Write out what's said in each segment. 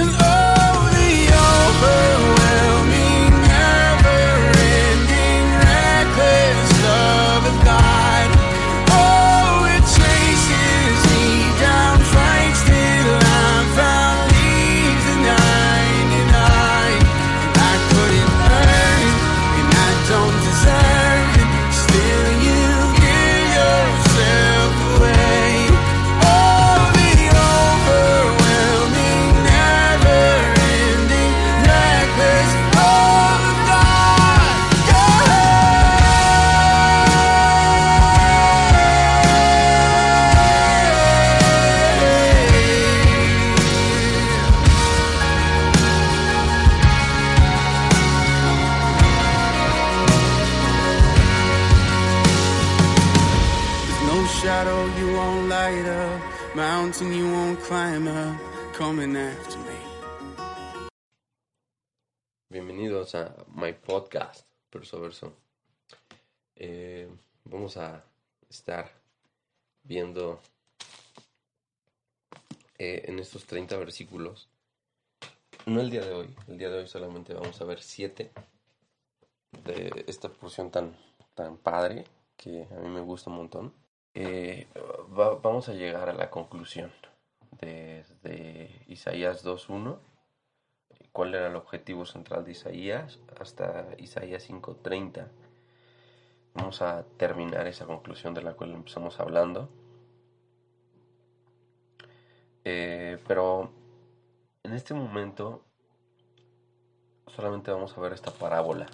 And oh, Verso Verso. Eh, vamos a estar viendo eh, en estos 30 versículos, no el día de hoy, el día de hoy solamente vamos a ver 7 de esta porción tan, tan padre que a mí me gusta un montón. Eh, va- vamos a llegar a la conclusión desde Isaías 2.1 cuál era el objetivo central de Isaías hasta Isaías 5.30. Vamos a terminar esa conclusión de la cual empezamos hablando. Eh, pero en este momento solamente vamos a ver esta parábola.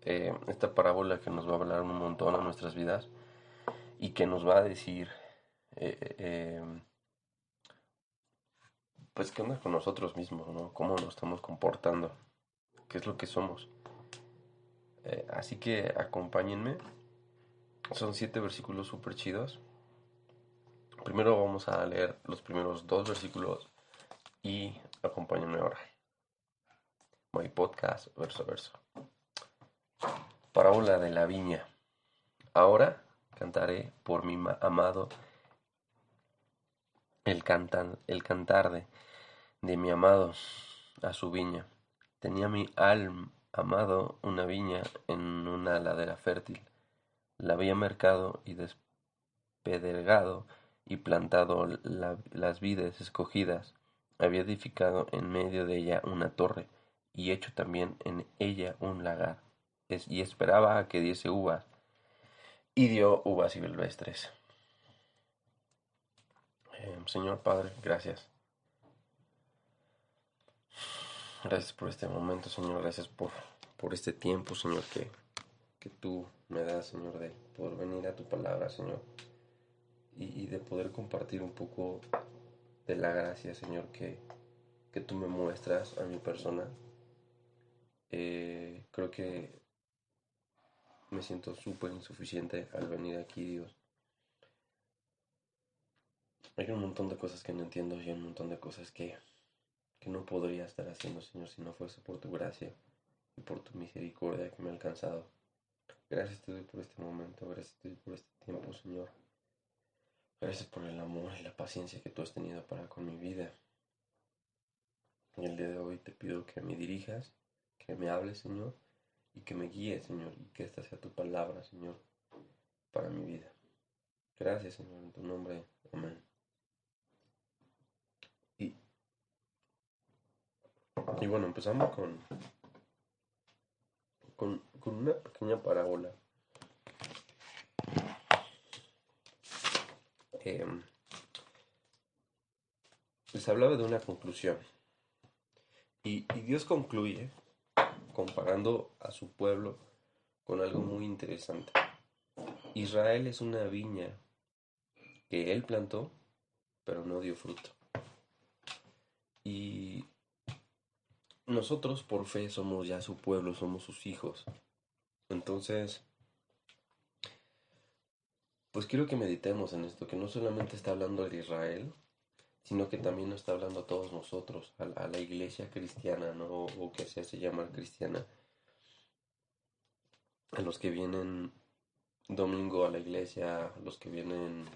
Eh, esta parábola que nos va a hablar un montón a nuestras vidas y que nos va a decir eh, pues qué onda con nosotros mismos, ¿no? ¿Cómo nos estamos comportando? ¿Qué es lo que somos? Eh, así que acompáñenme. Son siete versículos súper chidos. Primero vamos a leer los primeros dos versículos y acompáñenme ahora. My podcast, verso a verso. Parábola de la viña. Ahora cantaré por mi ma- amado el, cantan, el cantar de, de mi amado a su viña. Tenía mi alma amado una viña en una ladera fértil. La había mercado y despedregado y plantado la- las vides escogidas. Había edificado en medio de ella una torre y hecho también en ella un lagar. Y esperaba a que diese uvas. Y dio uvas silvestres. Eh, Señor Padre, gracias. Gracias por este momento, Señor. Gracias por, por este tiempo, Señor, que, que tú me das, Señor, de poder venir a tu palabra, Señor. Y, y de poder compartir un poco de la gracia, Señor, que, que tú me muestras a mi persona. Eh, creo que me siento súper insuficiente al venir aquí, Dios. Hay un montón de cosas que no entiendo y un montón de cosas que, que no podría estar haciendo, Señor, si no fuese por tu gracia y por tu misericordia que me ha alcanzado. Gracias te doy por este momento, gracias te doy por este tiempo, Señor. Gracias por el amor y la paciencia que tú has tenido para con mi vida. Y el día de hoy te pido que me dirijas, que me hables, Señor, y que me guíes, Señor, y que esta sea tu palabra, Señor, para mi vida. Gracias, Señor, en tu nombre. Amén. Y bueno, empezamos con, con, una pequeña parábola. Em, les hablaba de una conclusión. Y, y Dios concluye comparando a su pueblo con algo muy interesante. Israel es una viña que él plantó, pero no dio fruto. Y nosotros por fe somos ya su pueblo, somos sus hijos. Entonces, pues quiero que meditemos en esto, que no solamente está hablando de Israel, sino que también nos está hablando a todos nosotros, a, la iglesia cristiana, ¿no? O, o que se hace llamar cristiana, a los que vienen domingo a la iglesia, a los que vienen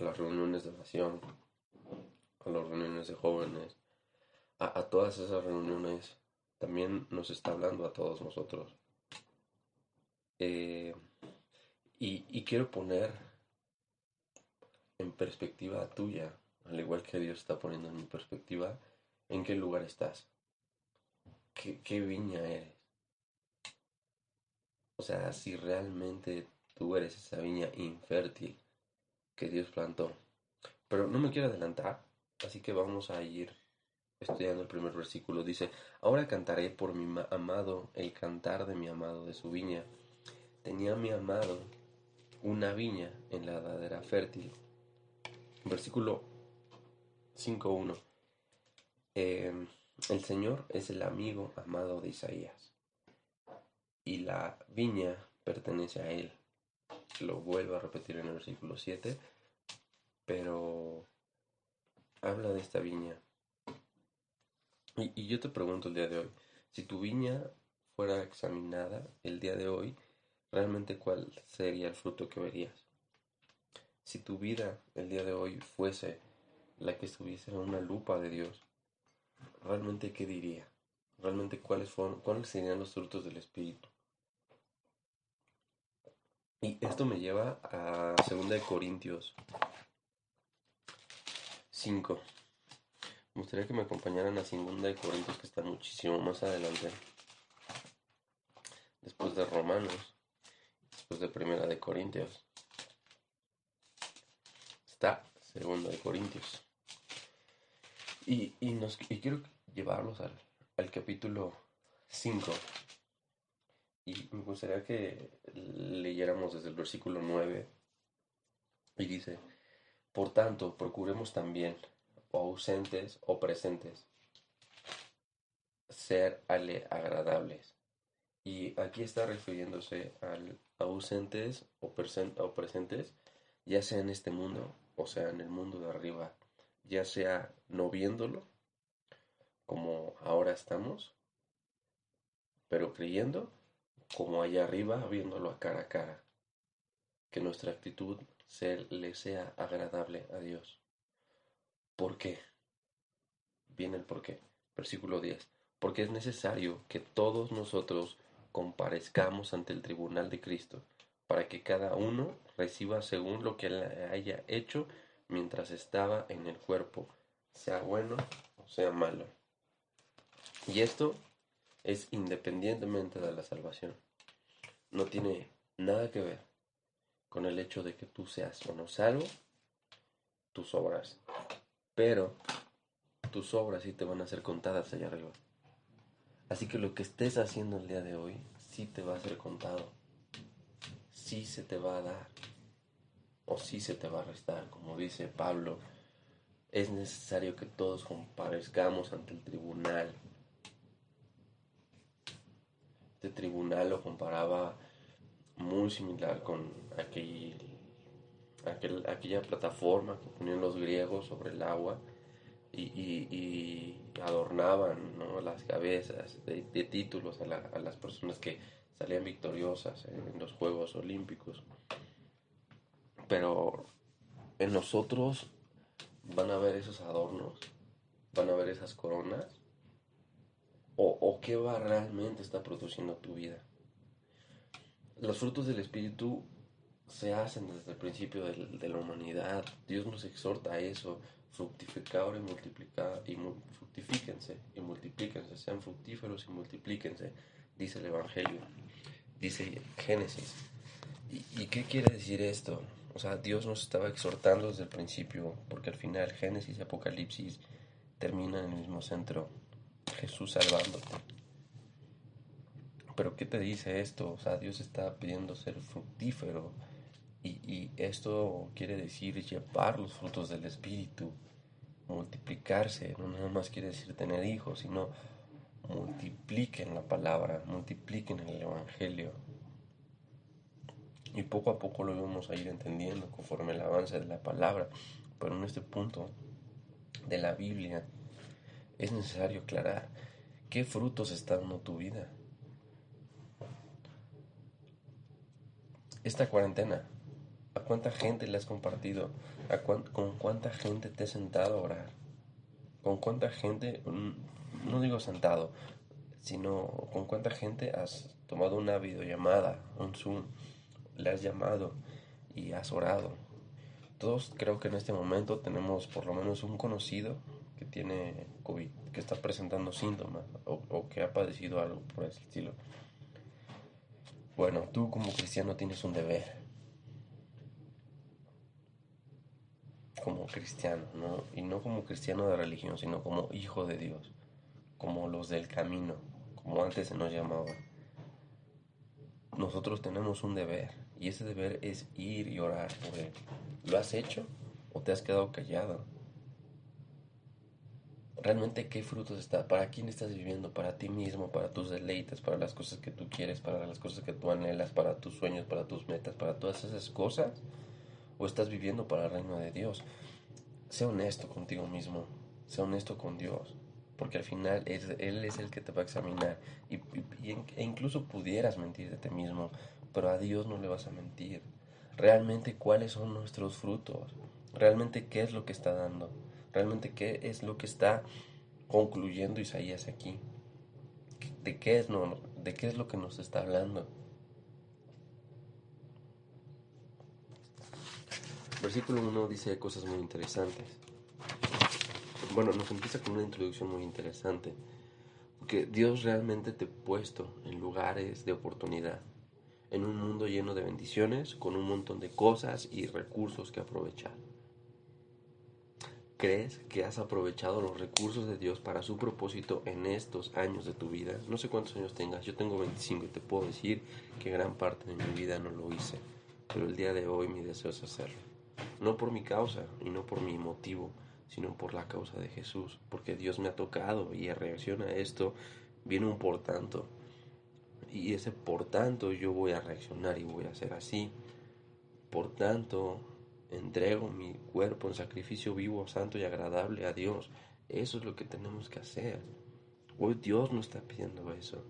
a las reuniones de oración, a las reuniones de jóvenes, a, todas esas reuniones, también nos está hablando a todos nosotros. Eh, y, y quiero poner en perspectiva tuya, al igual que Dios está poniendo en mi perspectiva, en qué lugar estás, qué, qué viña eres. O sea, si realmente tú eres esa viña infértil que Dios plantó. Pero no me quiero adelantar, así que vamos a ir estudiando el primer versículo. Dice, ahora cantaré por mi amado el cantar de mi amado de su viña. Tenía mi amado una viña en la ladera fértil. Versículo 5.1. Eh, el Señor es el amigo amado de Isaías y la viña pertenece a él. Lo vuelvo a repetir en el versículo 7, pero habla de esta viña. Y, yo te pregunto el día de hoy, si tu viña fuera examinada el día de hoy, realmente cuál sería el fruto que verías. Si tu vida el día de hoy fuese la que estuviese en una lupa de Dios, realmente qué diría? Realmente cuáles fueron, cuáles serían los frutos del Espíritu. Y esto me lleva a 2 Corintios 5. Me gustaría que me acompañaran a 2 Corintios que está muchísimo más adelante. Después de Romanos. Después de Primera de Corintios. Está 2 de Corintios. Y, y, y quiero llevarlos al, al capítulo 5 y me gustaría que leyéramos desde el versículo 9. Y dice, por tanto, procuremos también, o ausentes o presentes, ser agradables. Y aquí está refiriéndose al ausentes o, o presentes, ya sea en este mundo o sea en el mundo de arriba, ya sea no viéndolo, como ahora estamos, pero creyendo, como allá arriba, viéndolo a cara a cara. Que nuestra actitud le sea agradable a Dios. ¿Por qué? Viene el por qué. Versículo 10. Porque es necesario que todos nosotros comparezcamos ante el tribunal de Cristo, para que cada uno reciba según lo que haya hecho mientras estaba en el cuerpo, sea bueno o sea malo. Y esto es independientemente de la salvación. No tiene nada que ver con el hecho de que tú seas o no salvo tus obras. Pero tus obras sí te van a ser contadas allá arriba. Así que lo que estés haciendo el día de hoy sí te va a ser contado. Sí se te va a dar. O sí se te va a restar. Como dice Pablo, es necesario que todos comparezcamos ante el tribunal este tribunal lo comparaba muy similar con aquel, aquella plataforma que ponían los griegos sobre el agua y, adornaban las cabezas de, títulos a, las personas que salían victoriosas en los Juegos Olímpicos. Pero en nosotros van a ver esos adornos, van a ver esas coronas o, qué va realmente está produciendo tu vida. Los frutos del Espíritu se hacen desde el principio de, la humanidad. Dios nos exhorta a eso, fructificar y multiplicar, y fructifíquense y multiplíquense, sean fructíferos y multiplíquense, dice el Evangelio, dice Génesis. ¿Y, ¿Y qué quiere decir esto? O sea, Dios nos estaba exhortando desde el principio, porque al final Génesis y Apocalipsis terminan en el mismo centro. Jesús salvándote. Pero ¿qué te dice esto? O sea, Dios está pidiendo ser fructífero. Y, esto quiere decir llevar los frutos del Espíritu, multiplicarse. No nada más quiere decir tener hijos, sino multipliquen la palabra, multipliquen el Evangelio. Y poco a poco lo vamos a ir entendiendo conforme el avance de la palabra. Pero en este punto de la Biblia es necesario aclarar qué frutos está dando tu vida. Esta cuarentena, ¿a cuánta gente le has compartido? ¿A ¿Con cuánta gente te has sentado a orar? con cuánta gente, mm, no digo sentado, sino con cuánta gente has tomado una videollamada, un Zoom, le has llamado y has orado. Todos creo que en este momento tenemos por lo menos un conocido que tiene COVID, que está presentando síntomas o, o que ha padecido algo por ese estilo. Bueno, tú como cristiano tienes un deber. Como cristiano, ¿no? Y no como cristiano de religión, sino como hijo de Dios, como los del camino, como antes se nos llamaba. Nosotros tenemos un deber y ese deber es ir y orar por Él. ¿Lo has hecho o te has quedado callado? realmente qué frutos está, para quién estás viviendo, para ti mismo, para tus deleites, para las cosas que tú quieres, para las cosas que tú anhelas, para tus sueños, para tus metas, para todas esas cosas, o estás viviendo para el reino de Dios. Sé honesto contigo mismo, sé honesto con Dios, porque al final Él es el que te va a examinar y, e incluso pudieras mentir de ti mismo, pero a Dios no le vas a mentir. Realmente cuáles son nuestros frutos, realmente qué es lo que está dando realmente qué es lo que está concluyendo Isaías aquí. ¿De qué es, no, de qué es lo que nos está hablando? Versículo 1 dice cosas muy interesantes. Bueno, nos empieza con una introducción muy interesante. Porque Dios realmente te ha puesto en lugares de oportunidad. En un mundo lleno de bendiciones, con un montón de cosas y recursos que aprovechar. ¿Crees que has aprovechado los recursos de Dios para su propósito en estos años de tu vida? No sé cuántos años tengas, yo tengo 25 y te puedo decir que gran parte de mi vida no lo hice, pero el día de hoy mi deseo es hacerlo. No por mi causa y no por mi motivo, sino por la causa de Jesús, porque Dios me ha tocado y en reacción a esto viene un por tanto. Y ese por tanto yo voy a reaccionar y voy a hacer así. Por tanto, entrego mi cuerpo en sacrificio vivo, santo y agradable a Dios. Eso es lo que tenemos que hacer. Hoy Dios nos está pidiendo eso.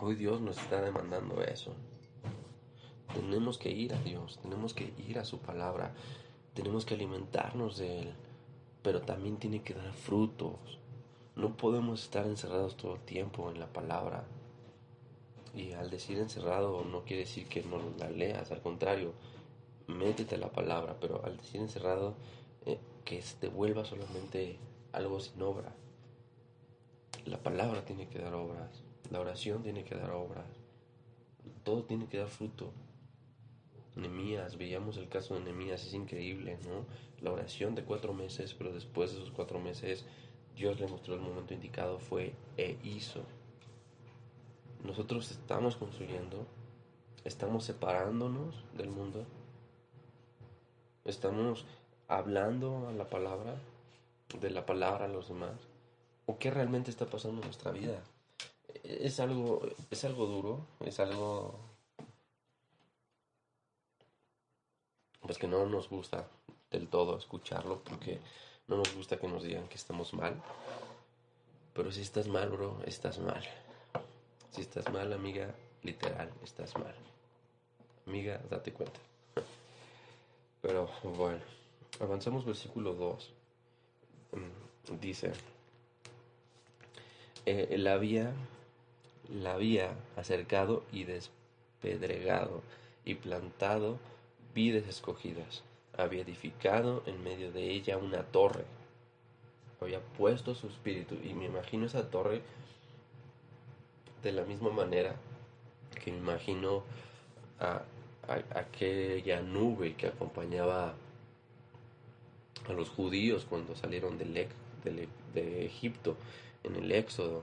Hoy Dios nos está demandando eso. Tenemos que ir a Dios, tenemos que ir a su palabra, tenemos que alimentarnos de Él, pero también tiene que dar frutos. No podemos estar encerrados todo el tiempo en la palabra. Y al decir encerrado no quiere decir que no la leas, al contrario, métete la palabra, pero al decir encerrado, eh, que te vuelva solamente algo sin obra. La palabra tiene que dar obras, la oración tiene que dar obras, todo tiene que dar fruto. Nemías, veíamos el caso de Nemías, es increíble, ¿no? La oración de cuatro meses, pero después de esos cuatro meses, Dios le mostró el momento indicado, fue e hizo nosotros estamos construyendo, estamos separándonos del mundo, estamos hablando a la palabra, de la palabra a los demás, o qué realmente está pasando en nuestra vida. Es algo, es algo duro, es algo pues que no nos gusta del todo escucharlo porque no nos gusta que nos digan que estamos mal. Pero si estás mal, bro, estás mal. Si estás mal, amiga, literal, estás mal. Amiga, date cuenta. Pero bueno, avanzamos versículo 2. Mm, dice, eh, la la había acercado y despedregado y plantado vides escogidas. Había edificado en medio de ella una torre. Había puesto su espíritu y me imagino esa torre de la misma manera que me imagino a, aquella nube que acompañaba a los judíos cuando salieron del, de Egipto en el Éxodo,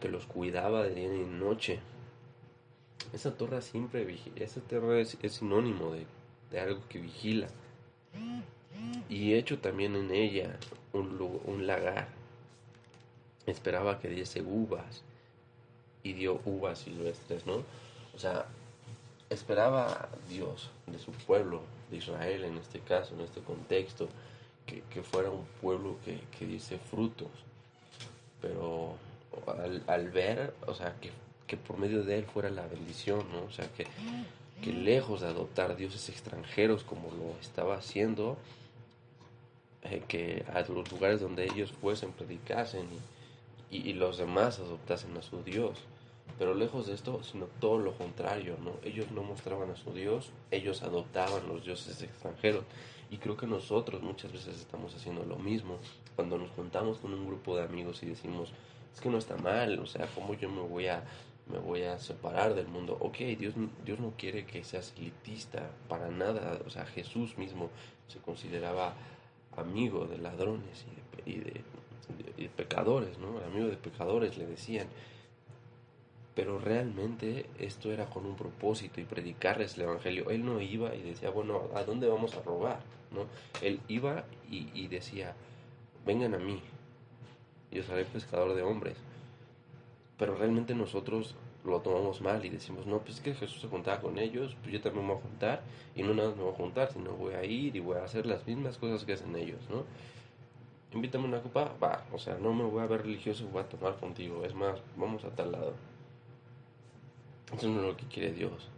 que los cuidaba de día y de noche. Esa torre siempre esa torre es, sinónimo de, de, algo que vigila. Y hecho también en ella un, un lagar esperaba que diese uvas y dio uvas silvestres, ¿no? O sea, esperaba Dios de su pueblo, de Israel en este caso, en este contexto, que, fuera un pueblo que, que diese frutos. Pero al, ver, o sea, que, por medio de él fuera la bendición, ¿no? O sea, que, que lejos de adoptar dioses extranjeros como lo estaba haciendo, eh, que a los lugares donde ellos fuesen predicasen y los demás adoptasen a su Dios. Pero lejos de esto, sino todo lo contrario, ¿no? Ellos no mostraban a su Dios, ellos adoptaban los dioses extranjeros. Y creo que nosotros muchas veces estamos haciendo lo mismo. Cuando nos juntamos con un grupo de amigos y decimos, es que no está mal, o sea, ¿cómo yo me voy a, me voy a separar del mundo? Ok, Dios, Dios no quiere que seas elitista, para nada. O sea, Jesús mismo se consideraba amigo de ladrones y de, y de, pecadores, ¿no? Amigo de pecadores le decían pero realmente esto era con un propósito y predicarles el evangelio. Él no iba y decía, bueno, ¿a dónde vamos a robar? ¿No? Él iba y, y decía, vengan a mí, yo seré pescador de hombres. Pero realmente nosotros lo tomamos mal y decimos, no, pues es que Jesús se juntaba con ellos, pues yo también me voy a juntar, y no nada más me voy a juntar, sino voy a ir y voy a hacer las mismas cosas que hacen ellos, ¿no? Invítame una copa, va, o sea, no me voy a ver religioso, voy a tomar contigo, es más, vamos a tal lado. Eso no es lo que quiere Dios.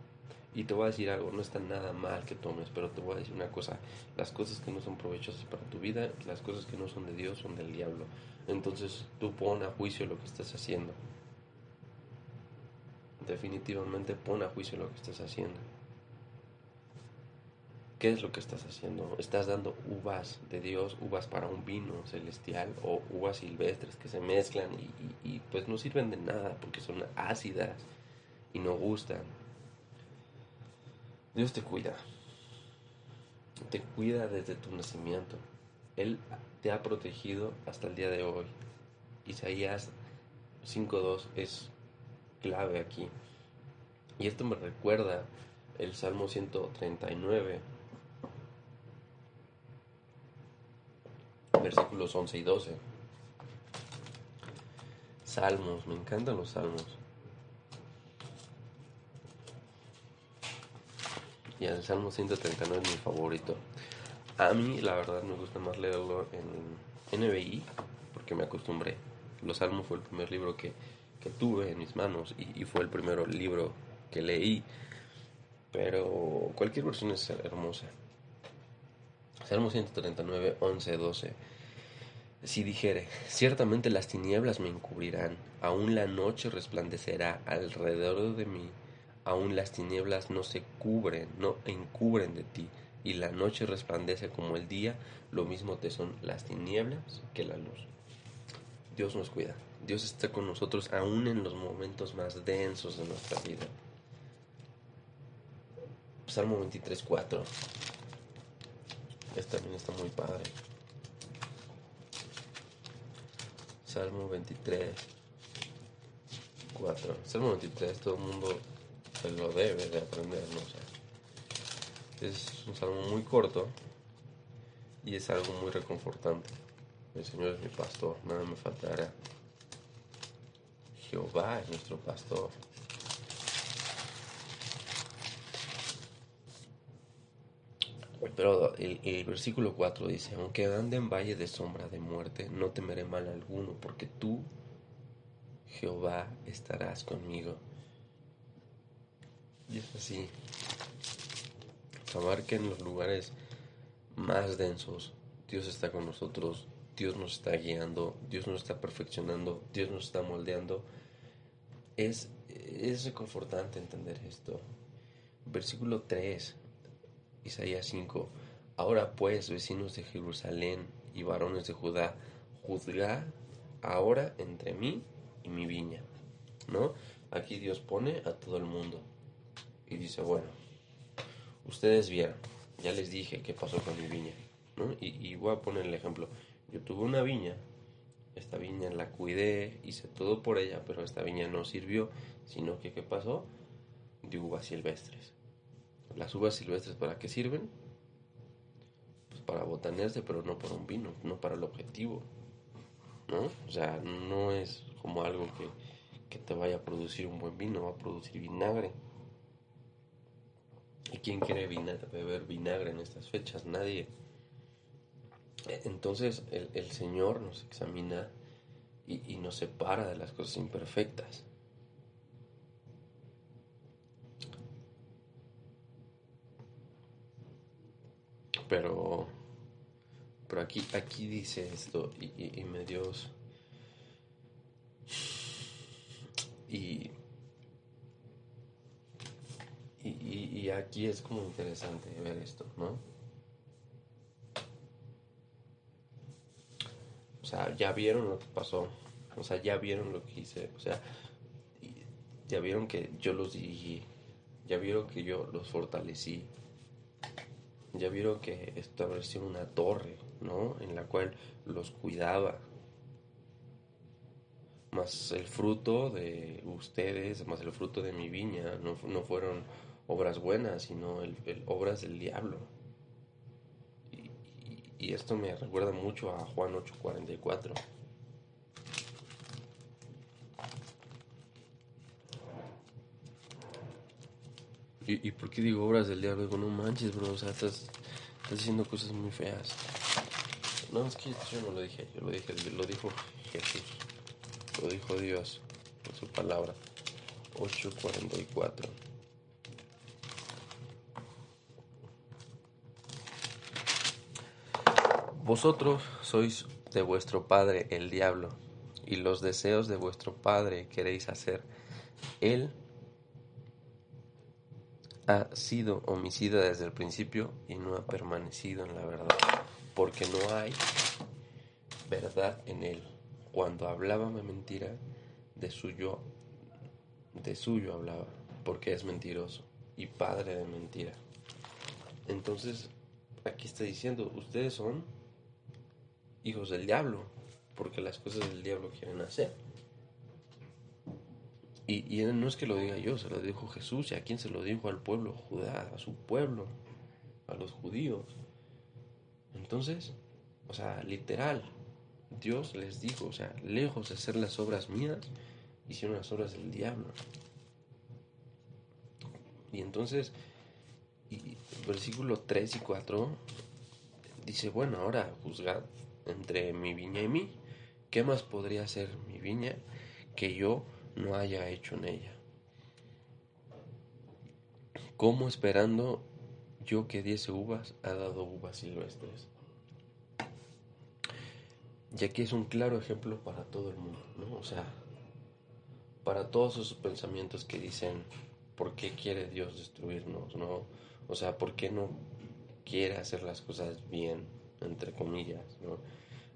Y te voy a decir algo, no está nada mal que tomes, pero te voy a decir una cosa, las cosas que no son provechosas para tu vida, las cosas que no son de Dios son del diablo. Entonces tú pon a juicio lo que estás haciendo. Definitivamente pon a juicio lo que estás haciendo. ¿Qué es lo que estás haciendo? ¿Estás dando uvas de Dios, uvas para un vino celestial o uvas silvestres que se mezclan y, y, pues no sirven de nada porque son ácidas? y no gustan. Dios te cuida. Te cuida desde tu nacimiento. Él te ha protegido hasta el día de hoy. Isaías 5.2 es clave aquí. Y esto me recuerda el Salmo 139, versículos 11 y 12. Salmos, me encantan los salmos. y el Salmo 139 es mi favorito. A mí, la verdad, me gusta más leerlo en NBI porque me acostumbré. Los Salmos fue el primer libro que, tuve en mis manos y, y, fue el primer libro que leí. Pero cualquier versión es hermosa. Salmo 139, 11, 12. Si dijere, ciertamente las tinieblas me encubrirán, aún la noche resplandecerá alrededor de mí aún las tinieblas no se cubren, no encubren de ti, y la noche resplandece como el día, lo mismo te son las tinieblas que la luz. Dios nos cuida, Dios está con nosotros aún en los momentos más densos de nuestra vida. Salmo 23, 4. Este también está muy padre. Salmo 23, 4. Salmo 23, todo el mundo se lo debe de aprender, ¿no? O es un salmo muy corto y es algo muy reconfortante. El Señor es mi pastor, nada me faltará. Jehová es nuestro pastor. Pero el, versículo 4 dice, aunque ande en valle de sombra de muerte, no temeré mal alguno, porque tú, Jehová, estarás conmigo. Y es así. Abarca en los lugares más densos. Dios está con nosotros, Dios nos está guiando, Dios nos está perfeccionando, Dios nos está moldeando. Es, es reconfortante entender esto. Versículo 3, Isaías 5. Ahora pues, vecinos de Jerusalén y varones de Judá, juzgad ahora entre mí y mi viña. ¿No? Aquí Dios pone a todo el mundo y dice, bueno, ustedes vieron, ya les dije qué pasó con mi viña, ¿no? Y, y, voy a poner el ejemplo, yo tuve una viña, esta viña la cuidé, hice todo por ella, pero esta viña no sirvió, sino que ¿qué pasó? De uvas silvestres. Las uvas silvestres para qué sirven? Pues para botanearse, pero no para un vino, no para el objetivo, ¿no? O sea, no es como algo que, que te vaya a producir un buen vino, va a producir vinagre. ¿Y quién quiere vinagre, beber vinagre en estas fechas? Nadie. Entonces el, el Señor nos examina y, y nos separa de las cosas imperfectas. Pero, pero aquí, aquí dice esto y, y, me Dios y, y, y aquí es como interesante ver esto, ¿no? O sea, ya vieron lo que pasó. O sea, ya vieron lo que hice. O sea, ya vieron que yo los dirigí. Ya vieron que yo los fortalecí. Ya vieron que establecí una torre, ¿no? En la cual los cuidaba. Más el fruto de ustedes, más el fruto de mi viña, no, no fueron obras buenas, sino el, obras del diablo. Y, esto me recuerda mucho a Juan 8:44. ¿Y, ¿Y por qué digo obras del diablo? Digo, no manches, bro, o sea, estás, estás diciendo cosas muy feas. No, es que yo no lo dije, yo lo dije, lo dijo Jesús, lo dijo Dios en su palabra. 8:44. Vosotros sois de vuestro padre el diablo, y los deseos de vuestro padre queréis hacer. Él ha sido homicida desde el principio y no ha permanecido en la verdad, porque no hay verdad en él. Cuando hablaba mentira, de suyo, de suyo hablaba, porque es mentiroso y padre de mentira. Entonces, aquí está diciendo, ustedes son hijos del diablo, porque las cosas del diablo quieren hacer. Y, no es que lo diga yo, se lo dijo Jesús. ¿Y a quién se lo dijo? Al pueblo Judá, a su pueblo, a los judíos. Entonces, o sea, literal, Dios les dijo, o sea, lejos de hacer las obras mías, hicieron las obras del diablo. Y entonces, y, versículo 3 y 4 dice, bueno, ahora juzgad entre mi viña y mí. ¿Qué más podría hacer mi viña que yo no haya hecho en ella. Como esperando yo que diese uvas, ha dado uvas silvestres. Y aquí es un claro ejemplo para todo el mundo, ¿no? O sea, para todos esos pensamientos que dicen, ¿por qué quiere Dios destruirnos, no? O sea, ¿por qué no quiere hacer las cosas bien, entre comillas, ¿no?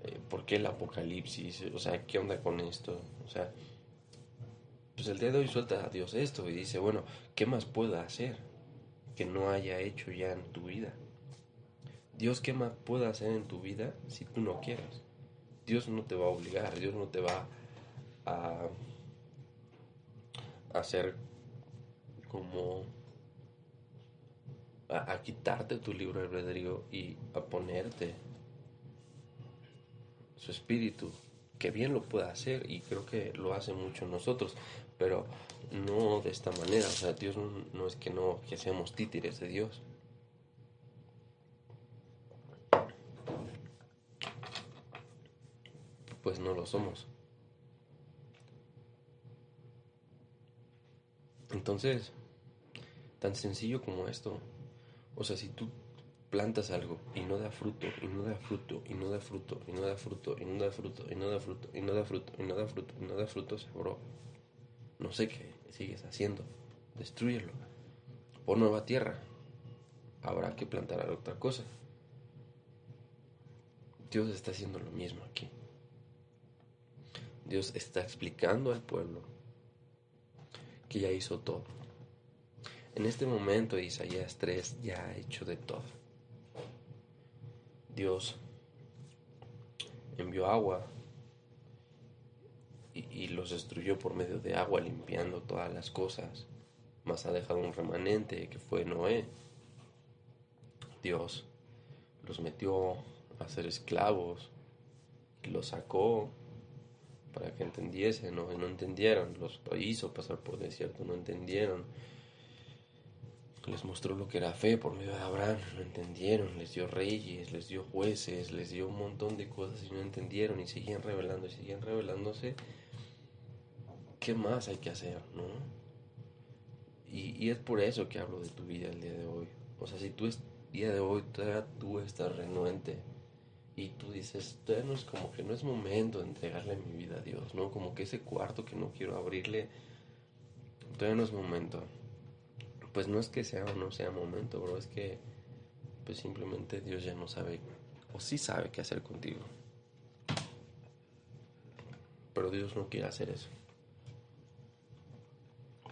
Eh, ¿Por qué el apocalipsis? O sea, ¿qué onda con esto? O sea, pues el día de suelta a Dios esto y dice, bueno, ¿qué más puedo hacer que no haya hecho ya en tu vida? Dios, ¿qué más puede hacer en tu vida si tú no quieres? Dios no te va a obligar, Dios no te va a hacer como a, quitarte tu libro de albedrío y a ponerte su espíritu que bien lo puede hacer y creo que lo hace mucho nosotros, pero no de esta manera. O sea, Dios no, no es que no que seamos títeres de Dios. Pues no lo somos. Entonces, tan sencillo como esto. O sea, si tú plantas algo y no da fruto, y no da fruto, y no da fruto, y no da fruto, y no da fruto, y no da fruto, y no da fruto, y no da fruto, y no da fruto, seguro no sé qué sigues haciendo. Destruyelo. Pon nueva tierra. Habrá que plantar otra cosa. Dios está haciendo lo mismo aquí. Dios está explicando al pueblo que ya hizo todo. En este momento Isaías 3 ya ha hecho de todo. Dios envió agua y, los destruyó por medio de agua, limpiando todas las cosas. Mas ha dejado un remanente que fue Noé. Dios los metió a ser esclavos y los sacó para que entendiesen, no, no entendieron, los hizo pasar por desierto, no entendieron. Les mostró lo que era fe por medio de Abraham, no entendieron, les dio reyes, les dio jueces, les dio un montón de cosas y no entendieron y seguían revelando y seguían revelándose. ¿Qué más hay que hacer, no? Y, y, es por eso que hablo de tu vida el día de hoy. O sea, si tú día de hoy todavía tú estás renuente y tú dices, todavía no es como que no es momento de entregarle mi vida a Dios, ¿no? Como que ese cuarto que no quiero abrirle, todavía no es momento. Pues no es que sea o no sea momento, bro, es que pues simplemente Dios ya no sabe o sí sabe qué hacer contigo. Pero Dios no quiere hacer eso.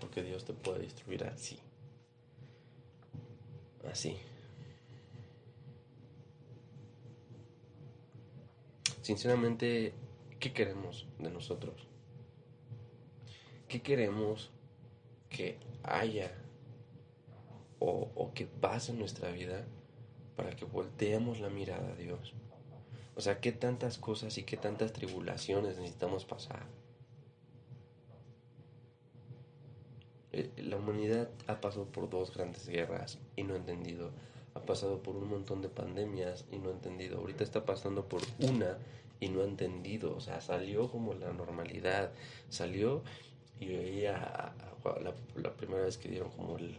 Porque Dios te puede destruir así. Así. Sinceramente, ¿qué queremos de nosotros? ¿Qué queremos que haya o, que pase en nuestra vida para que volteemos la mirada a Dios? O sea, ¿qué tantas cosas y qué tantas tribulaciones necesitamos pasar? Eh, la humanidad ha pasado por dos grandes guerras y no ha entendido. Ha pasado por un montón de pandemias y no ha entendido. Ahorita está pasando por una y no ha entendido. O sea, salió como la normalidad. Salió y veía la, la primera vez que dieron como el,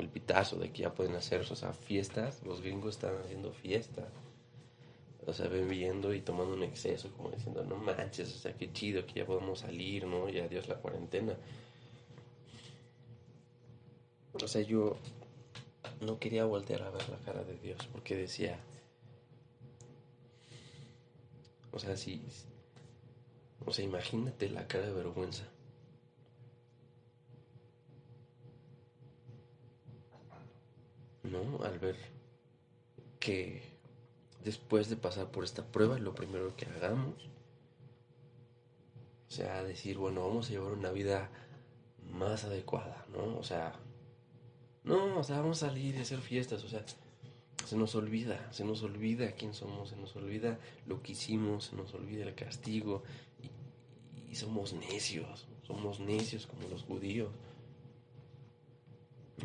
el pitazo de que ya pueden hacer, o sea, fiestas. Los gringos están haciendo fiestas o sea, bebiendo y tomando un exceso, como diciendo, no manches, o sea, qué chido que ya podemos salir, ¿no? Y adiós la cuarentena. O sea, yo no quería voltear a ver la cara de Dios porque decía, o sea, si, o sea, imagínate la cara de vergüenza. ¿No? Al ver que después de pasar por esta prueba, lo primero que hagamos, o sea, decir, bueno, vamos a llevar una vida más adecuada, ¿no? O sea, no, o sea, vamos a salir y hacer fiestas, o sea, se nos olvida, se nos olvida quién somos, se nos olvida lo que hicimos, se nos olvida el castigo y, y somos necios, somos necios como los judíos.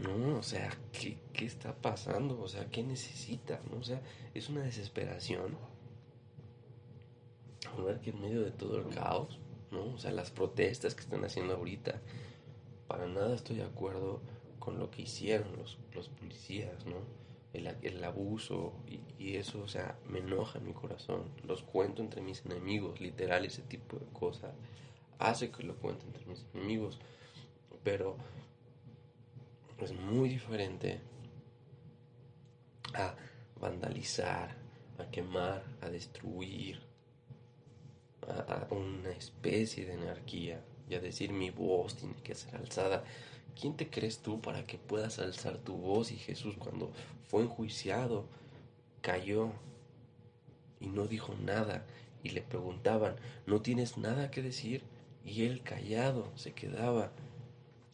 No, o sea, ¿qué, ¿qué, está pasando? O sea, ¿qué necesita? ¿no? O sea, es una desesperación. A ver que en medio de todo el caos, ¿no? O sea, las protestas que están haciendo ahorita, para nada estoy de acuerdo con lo que hicieron los, los policías, ¿no? El, el abuso y, y, eso, o sea, me enoja en mi corazón. Los cuento entre mis enemigos, literal, ese tipo de cosas. Hace que lo cuente entre mis enemigos. Pero es muy diferente a vandalizar, a quemar, a destruir, a, una especie de anarquía y a decir mi voz tiene que ser alzada. ¿Quién te crees tú para que puedas alzar tu voz? Y Jesús cuando fue enjuiciado cayó y no dijo nada y le preguntaban, ¿no tienes nada que decir? Y él callado se quedaba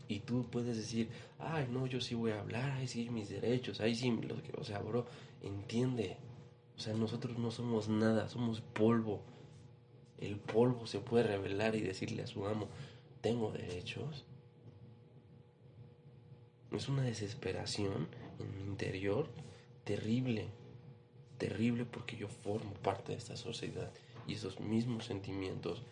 y tú puedes decir, ay, no, yo sí voy a hablar, ay, sí, mis derechos, ay, sí, lo que, o sea, bro, entiende. O sea, nosotros no somos nada, somos polvo. El polvo se puede revelar y decirle a su amo, tengo derechos. Es una desesperación en mi interior terrible, terrible porque yo formo parte de esta sociedad y esos mismos sentimientos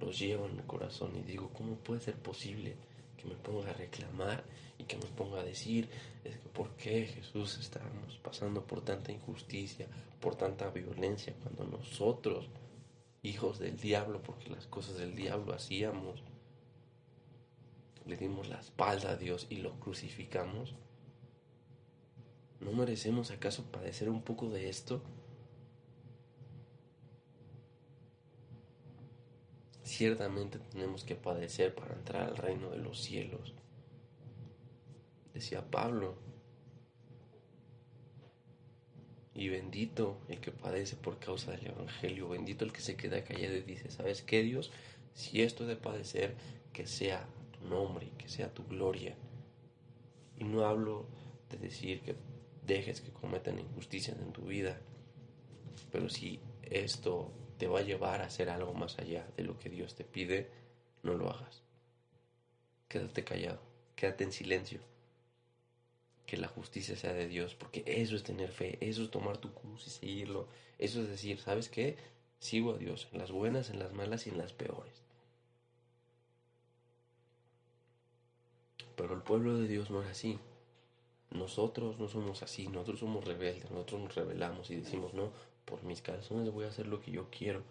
los llevo en mi corazón y digo, ¿cómo puede ser posible? Que me ponga a reclamar y que me ponga a decir es que por qué Jesús estamos pasando por tanta injusticia, por tanta violencia, cuando nosotros, hijos del diablo, porque las cosas del diablo hacíamos, le dimos la espalda a Dios y lo crucificamos. ¿No merecemos acaso padecer un poco de esto? Ciertamente tenemos que padecer para entrar al reino de los cielos. Decía Pablo. Y bendito el que padece por causa del Evangelio, bendito el que se queda callado y dice, ¿sabes qué Dios? Si esto de padecer, que sea tu nombre, que sea tu gloria. Y no hablo de decir que dejes que cometan injusticias en tu vida, pero si esto te va a llevar a hacer algo más allá de lo que Dios te pide, no lo hagas. Quédate callado, quédate en silencio. Que la justicia sea de Dios, porque eso es tener fe, eso es tomar tu cruz y seguirlo. Eso es decir, ¿sabes qué? Sigo a Dios en las buenas, en las malas y en las peores. Pero el pueblo de Dios no era así. nosotros no somos así, nosotros somos rebeldes, nosotros nos rebelamos y decimos, no, por mis calzones voy a hacer lo que yo quiero.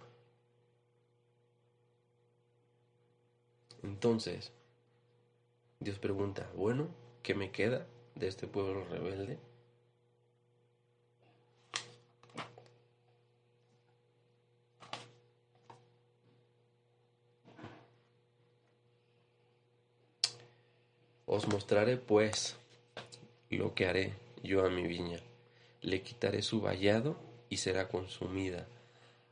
Entonces, Dios pregunta, bueno, ¿qué me queda de este pueblo rebelde? Os mostraré pues lo que haré yo a mi viña. Le quitaré su vallado y será consumida.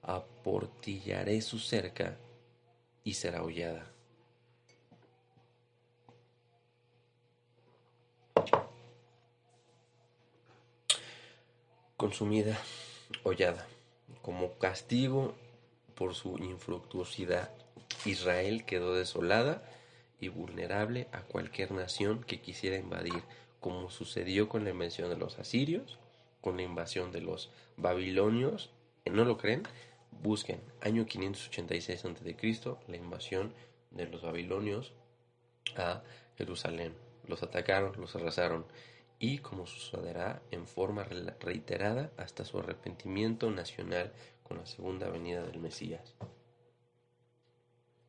Aportillaré su cerca y será hollada. Consumida, hollada. Como castigo por su infructuosidad, Israel quedó desolada y vulnerable a cualquier nación que quisiera invadir, como sucedió con la invasión de los asirios, con la invasión de los babilonios. ¿No lo creen? Busquen, año 586 a.C., la invasión de los babilonios a Jerusalén. Los atacaron, los arrasaron y como sucederá en forma reiterada hasta su arrepentimiento nacional con la segunda venida del Mesías.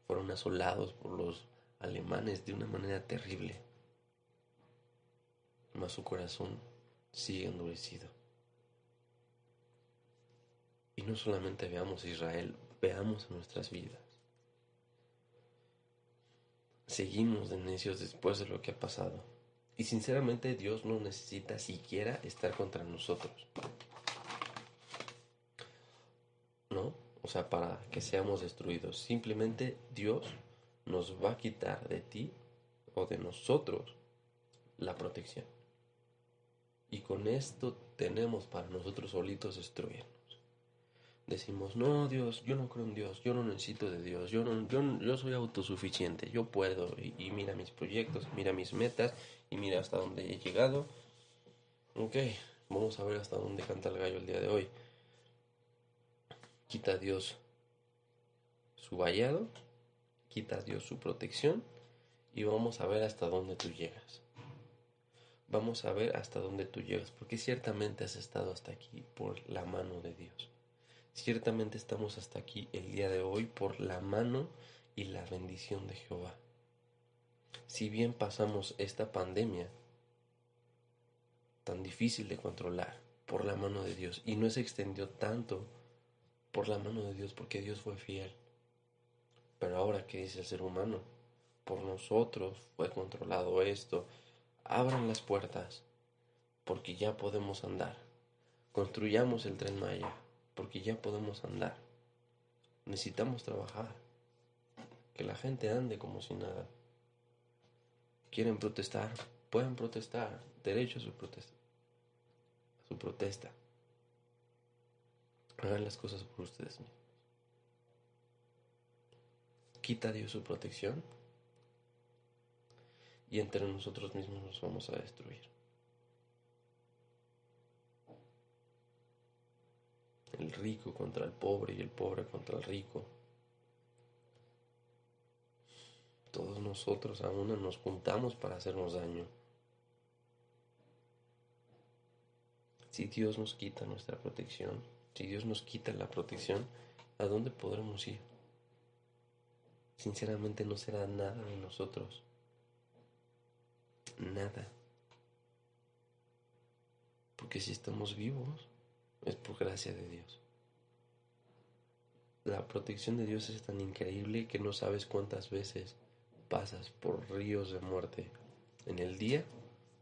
Fueron asolados por los alemanes de una manera terrible, mas su corazón sigue endurecido. Y no solamente veamos Israel, veamos nuestras vidas. Seguimos de necios después de lo que ha pasado. Y sinceramente Dios no necesita siquiera estar contra nosotros. ¿No? O sea, para que seamos destruidos. Simplemente Dios nos va a quitar de ti o de nosotros la protección. Y con esto tenemos para nosotros solitos destruirnos. Decimos, no, Dios, yo no creo en Dios, yo no necesito de Dios, yo, no, yo, yo soy autosuficiente, yo puedo, y, mira mis proyectos, mira mis metas, y mira hasta dónde he llegado. Ok, vamos a ver hasta dónde canta el gallo el día de hoy. Quita a Dios su vallado quita Dios su protección y vamos a ver hasta dónde tú llegas. Vamos a ver hasta dónde tú llegas, porque ciertamente has estado hasta aquí por la mano de Dios. Ciertamente estamos hasta aquí el día de hoy por la mano y la bendición de Jehová. Si bien pasamos esta pandemia tan difícil de controlar por la mano de Dios y no se extendió tanto por la mano de Dios porque Dios fue fiel. Pero ahora, ¿qué dice el ser humano? Por nosotros fue controlado esto. Abran las puertas, porque ya podemos andar. Construyamos el tren Maya, porque ya podemos andar. Necesitamos trabajar. Que la gente ande como si nada. Quieren protestar, pueden protestar. Derecho a su protesta. A su protesta. Hagan las cosas por ustedes mismos quita Dios su protección y entre nosotros mismos nos vamos a destruir. El rico contra el pobre y el pobre contra el rico. Todos nosotros a nos juntamos para hacernos daño. Si Dios nos quita nuestra protección, si Dios nos quita la protección, ¿a dónde podremos ir? sinceramente no será nada de nosotros. Nada. Porque si estamos vivos, es por gracia de Dios. La protección de Dios es tan increíble que no sabes cuántas veces pasas por ríos de muerte. En el día,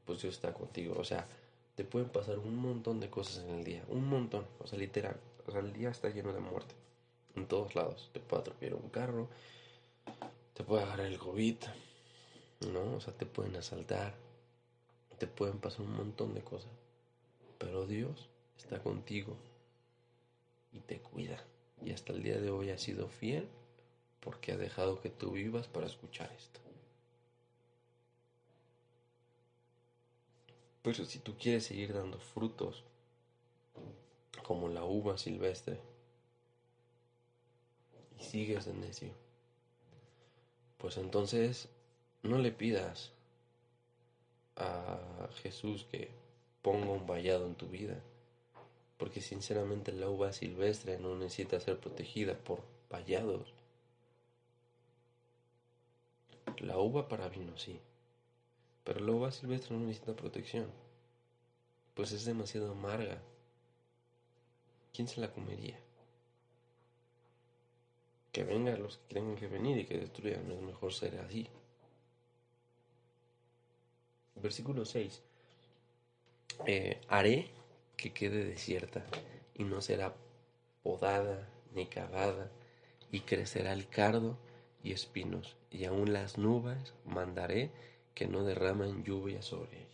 pues Dios está contigo. O sea, te pueden pasar un montón de cosas en el día. Un montón. O sea, literal. O sea, el día está lleno de muerte. En todos lados. Te puede atropellar un carro te puede agarrar el COVID, ¿no? O sea, te pueden asaltar, te pueden pasar un montón de cosas. Pero Dios está contigo y te cuida. Y hasta el día de hoy ha sido fiel porque ha dejado que tú vivas para escuchar esto. Pero si tú quieres seguir dando frutos, como la uva silvestre, y sigues de necio, pues entonces no le pidas a Jesús que ponga un vallado en tu vida. Porque sinceramente la uva silvestre no necesita ser protegida por vallados. La uva para vino sí. Pero la uva silvestre no necesita protección. Pues es demasiado amarga. ¿Quién se la comería? Que vengan los que tengan que venir y que destruyan. Es mejor ser así. Versículo 6. Eh, haré que quede desierta y no será podada ni cavada y crecerá el cardo y espinos y aún las nubes mandaré que no derramen lluvia sobre ella.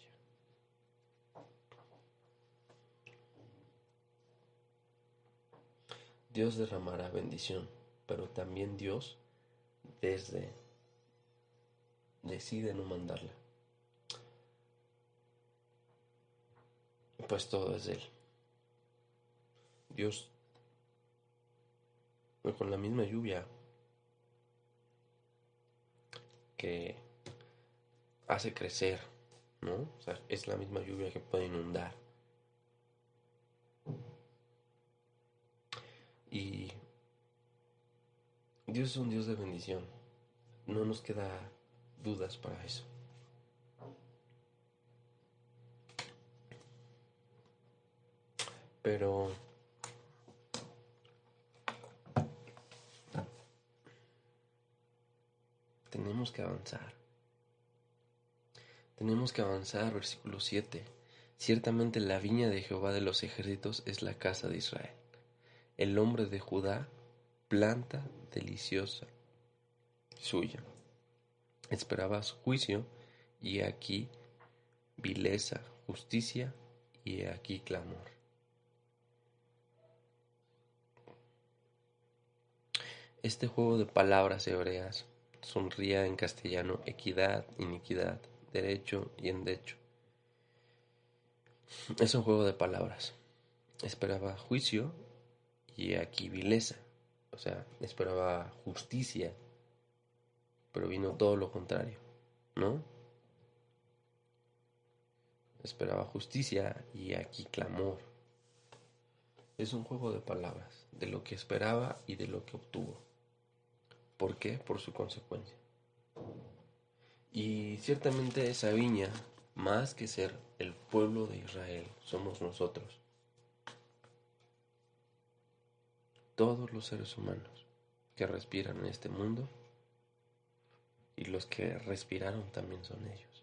Dios derramará bendición, pero también Dios desde decide no mandarla. Pues todo es Él. Dios, con la misma lluvia que hace crecer, ¿no? O sea, es la misma lluvia que puede inundar. Y Dios es un Dios de bendición. No nos queda dudas para eso. Pero tenemos que avanzar. Tenemos que avanzar, versículo 7. Ciertamente la viña de Jehová de los ejércitos es la casa de Israel. El hombre de Judá, planta deliciosa suya. Esperabas juicio y aquí vileza, justicia y aquí clamor. Este juego de palabras hebreas sonría en castellano equidad, iniquidad, derecho y endecho. Es un juego de palabras. Esperaba juicio y aquí vileza. O sea, esperaba justicia, pero vino todo lo contrario, ¿no? Esperaba justicia y aquí clamor. Es un juego de palabras, de lo que esperaba y de lo que obtuvo. ¿Por qué? Por su consecuencia. Y ciertamente esa viña, más que ser el pueblo de Israel, somos nosotros. Todos los seres humanos que respiran en este mundo y los que respiraron también son ellos.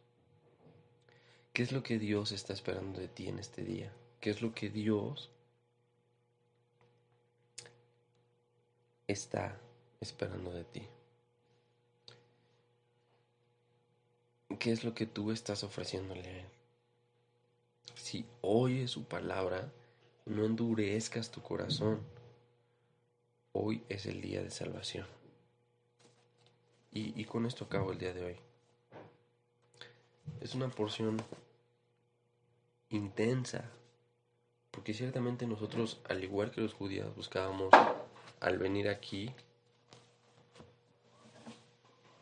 ¿Qué es lo que Dios está esperando de ti en este día? ¿Qué es lo que Dios está esperando de ti? ¿Qué es lo que tú estás ofreciéndole a Él? Si oyes su palabra, no endurezcas tu corazón. Hoy es el día de salvación. Y, y con esto acabo el día de hoy. Es una porción intensa, porque ciertamente nosotros, al igual que los judíos, buscábamos al venir aquí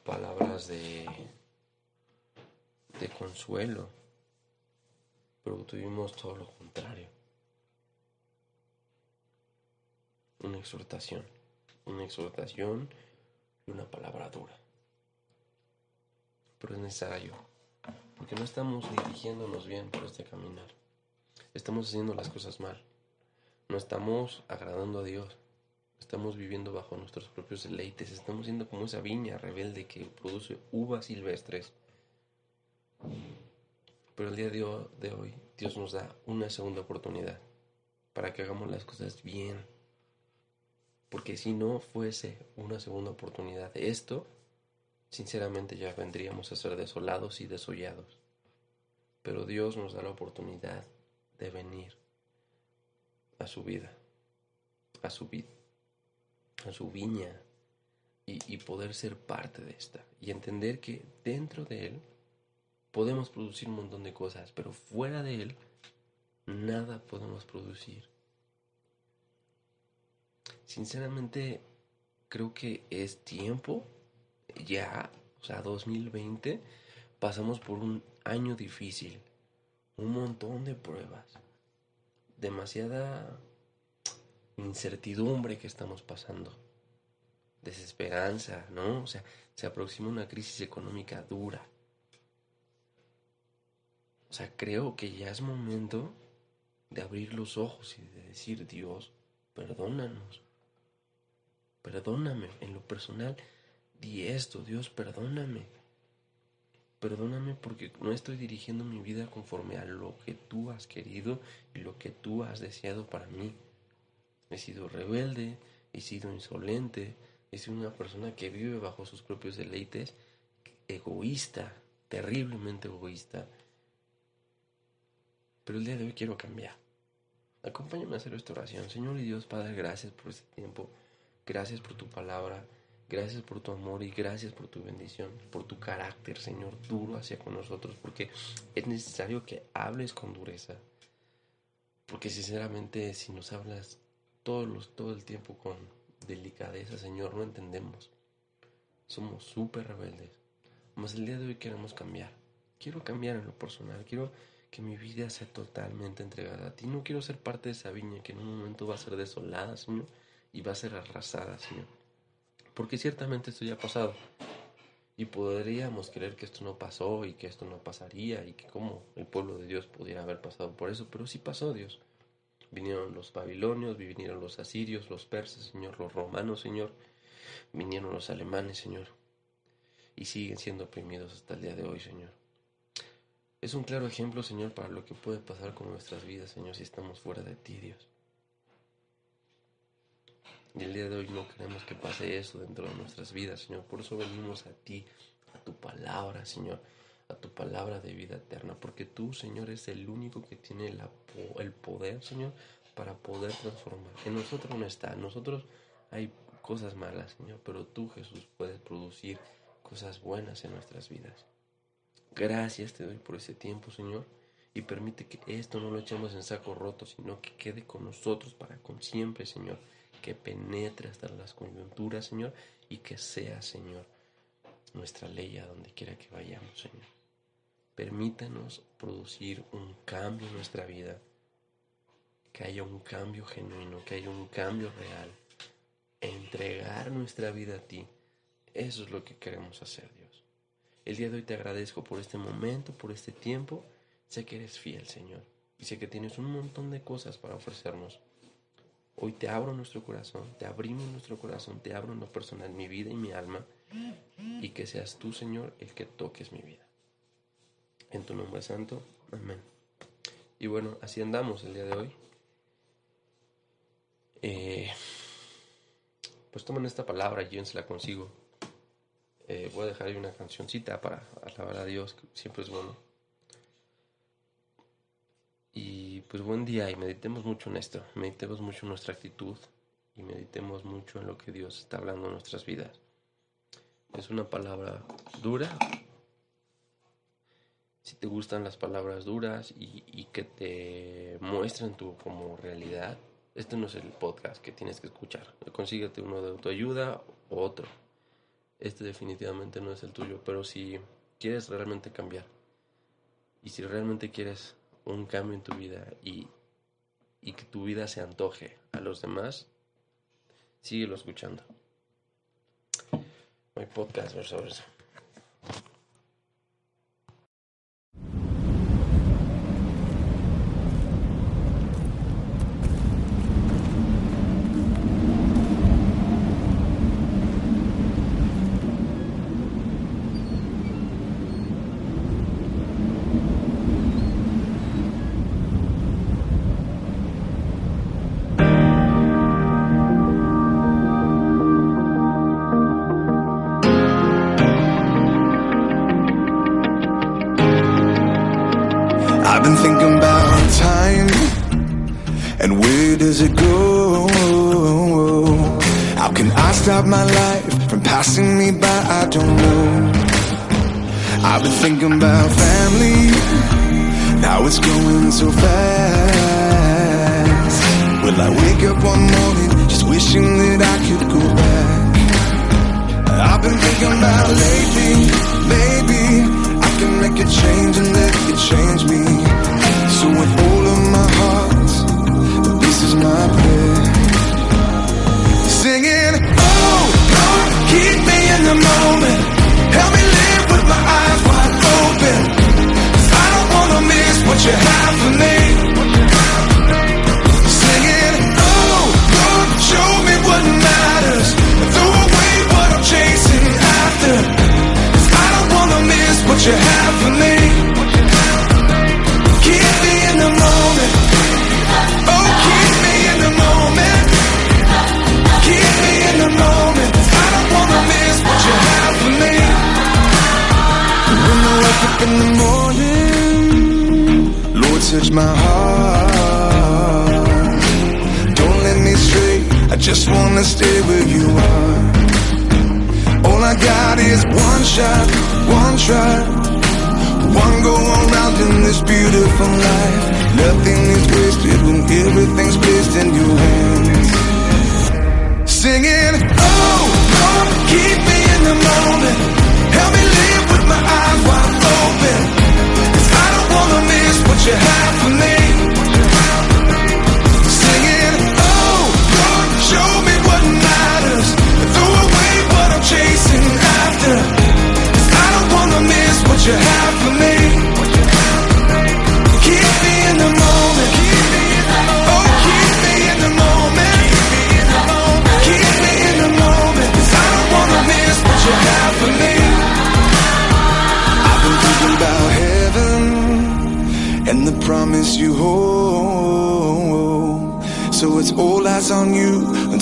palabras de, consuelo, pero tuvimos todo lo contrario. Una exhortación, una exhortación y una palabra dura. Pero es necesario, porque no estamos dirigiéndonos bien por este caminar. Estamos haciendo las cosas mal. No estamos agradando a Dios. Estamos viviendo bajo nuestros propios deleites. Estamos siendo como esa viña rebelde que produce uvas silvestres. Pero el día de hoy Dios nos da una segunda oportunidad para que hagamos las cosas bien. Porque si no fuese una segunda oportunidad esto, sinceramente ya vendríamos a ser desolados y desollados. Pero Dios nos da la oportunidad de venir a su vida, a su vida a su viña y, poder ser parte de esta y entender que dentro de él podemos producir un montón de cosas, pero fuera de él nada podemos producir. Sinceramente, creo que es tiempo, ya, o sea, 2020, pasamos por un año difícil, un montón de pruebas, demasiada incertidumbre que estamos pasando, desesperanza, ¿no? O sea, se aproxima una crisis económica dura. O sea, creo que ya es momento de abrir los ojos y de decir, Dios, perdónanos. Perdóname en lo personal. Di esto, Dios, perdóname. Perdóname porque no estoy dirigiendo mi vida conforme a lo que tú has querido y lo que tú has deseado para mí. He sido rebelde, he sido insolente, he sido una persona que vive bajo sus propios deleites, egoísta, terriblemente egoísta. Pero el día de hoy quiero cambiar. Acompáñame a hacer esta oración. Señor y Dios Padre, gracias por este tiempo. Gracias por tu palabra. Gracias por tu amor y gracias por tu bendición, por tu carácter, Señor, duro hacia con nosotros, porque es necesario que hables con dureza. Porque sinceramente, si nos hablas todos los, todo el tiempo con delicadeza, Señor, no entendemos. Somos súper rebeldes. Mas el día de hoy queremos cambiar. Quiero cambiar en lo personal. Quiero que mi vida sea totalmente entregada a ti. No quiero ser parte de esa viña que en un momento va a ser desolada, Señor, y va a ser arrasada, Señor porque ciertamente esto ya ha pasado. Y podríamos creer que esto no pasó y que esto no pasaría y que como el pueblo de Dios pudiera haber pasado por eso, pero sí pasó Dios. Vinieron los babilonios, vinieron los asirios, los persas, Señor, los romanos, Señor, vinieron los alemanes, Señor, y siguen siendo oprimidos hasta el día de hoy, Señor. Es un claro ejemplo, Señor, para lo que puede pasar con nuestras vidas, Señor, si estamos fuera de ti, Dios. Y el día de hoy no queremos que pase eso dentro de nuestras vidas, Señor. Por eso venimos a ti, a tu palabra, Señor, a tu palabra de vida eterna. Porque tú, Señor, es el único que tiene el poder, Señor, para poder transformar. En nosotros no está. En nosotros hay cosas malas, Señor. Pero tú, Jesús, puedes producir cosas buenas en nuestras vidas. Gracias te doy por ese tiempo, Señor. Y permite que esto no lo echemos en saco roto, sino que quede con nosotros para con siempre, Señor que penetre hasta las coyunturas, Señor, y que sea, Señor, nuestra ley a donde quiera que vayamos, Señor. Permítanos producir un cambio en nuestra vida, que haya un cambio genuino, que haya un cambio real, entregar nuestra vida a ti. Eso es lo que queremos hacer, Dios. El día de hoy te agradezco por este momento, por este tiempo. Sé que eres fiel, Señor, y sé que tienes un montón de cosas para ofrecernos. Hoy te abro nuestro corazón, te abrimos nuestro corazón, te abro en lo personal mi vida y mi alma y que seas tú, Señor, el que toques mi vida. En tu nombre santo, amén. Y bueno, así andamos el día de hoy. Eh, pues tomen esta palabra, yo se la consigo. Eh, voy a dejar ahí una cancioncita para alabar a Dios, que siempre es bueno. Y pues buen día y meditemos mucho en esto, meditemos mucho en nuestra actitud y meditemos mucho en lo que Dios está hablando en nuestras vidas. Es una palabra dura. Te gustan las palabras duras y, que te muestran tu como realidad, este no es el podcast que tienes que escuchar. Consíguete uno de autoayuda o otro. Este definitivamente no es el tuyo, pero si quieres realmente cambiar y si realmente quieres un cambio en tu vida y, y que tu vida se antoje a los demás, síguelo escuchando. My podcast verso verso. Stop my life from passing me by? I don't know. I've been thinking about family, now it's going so fast. Will I wake up one morning just wishing that I could go back? I've been thinking about lately, maybe I can make a change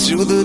to the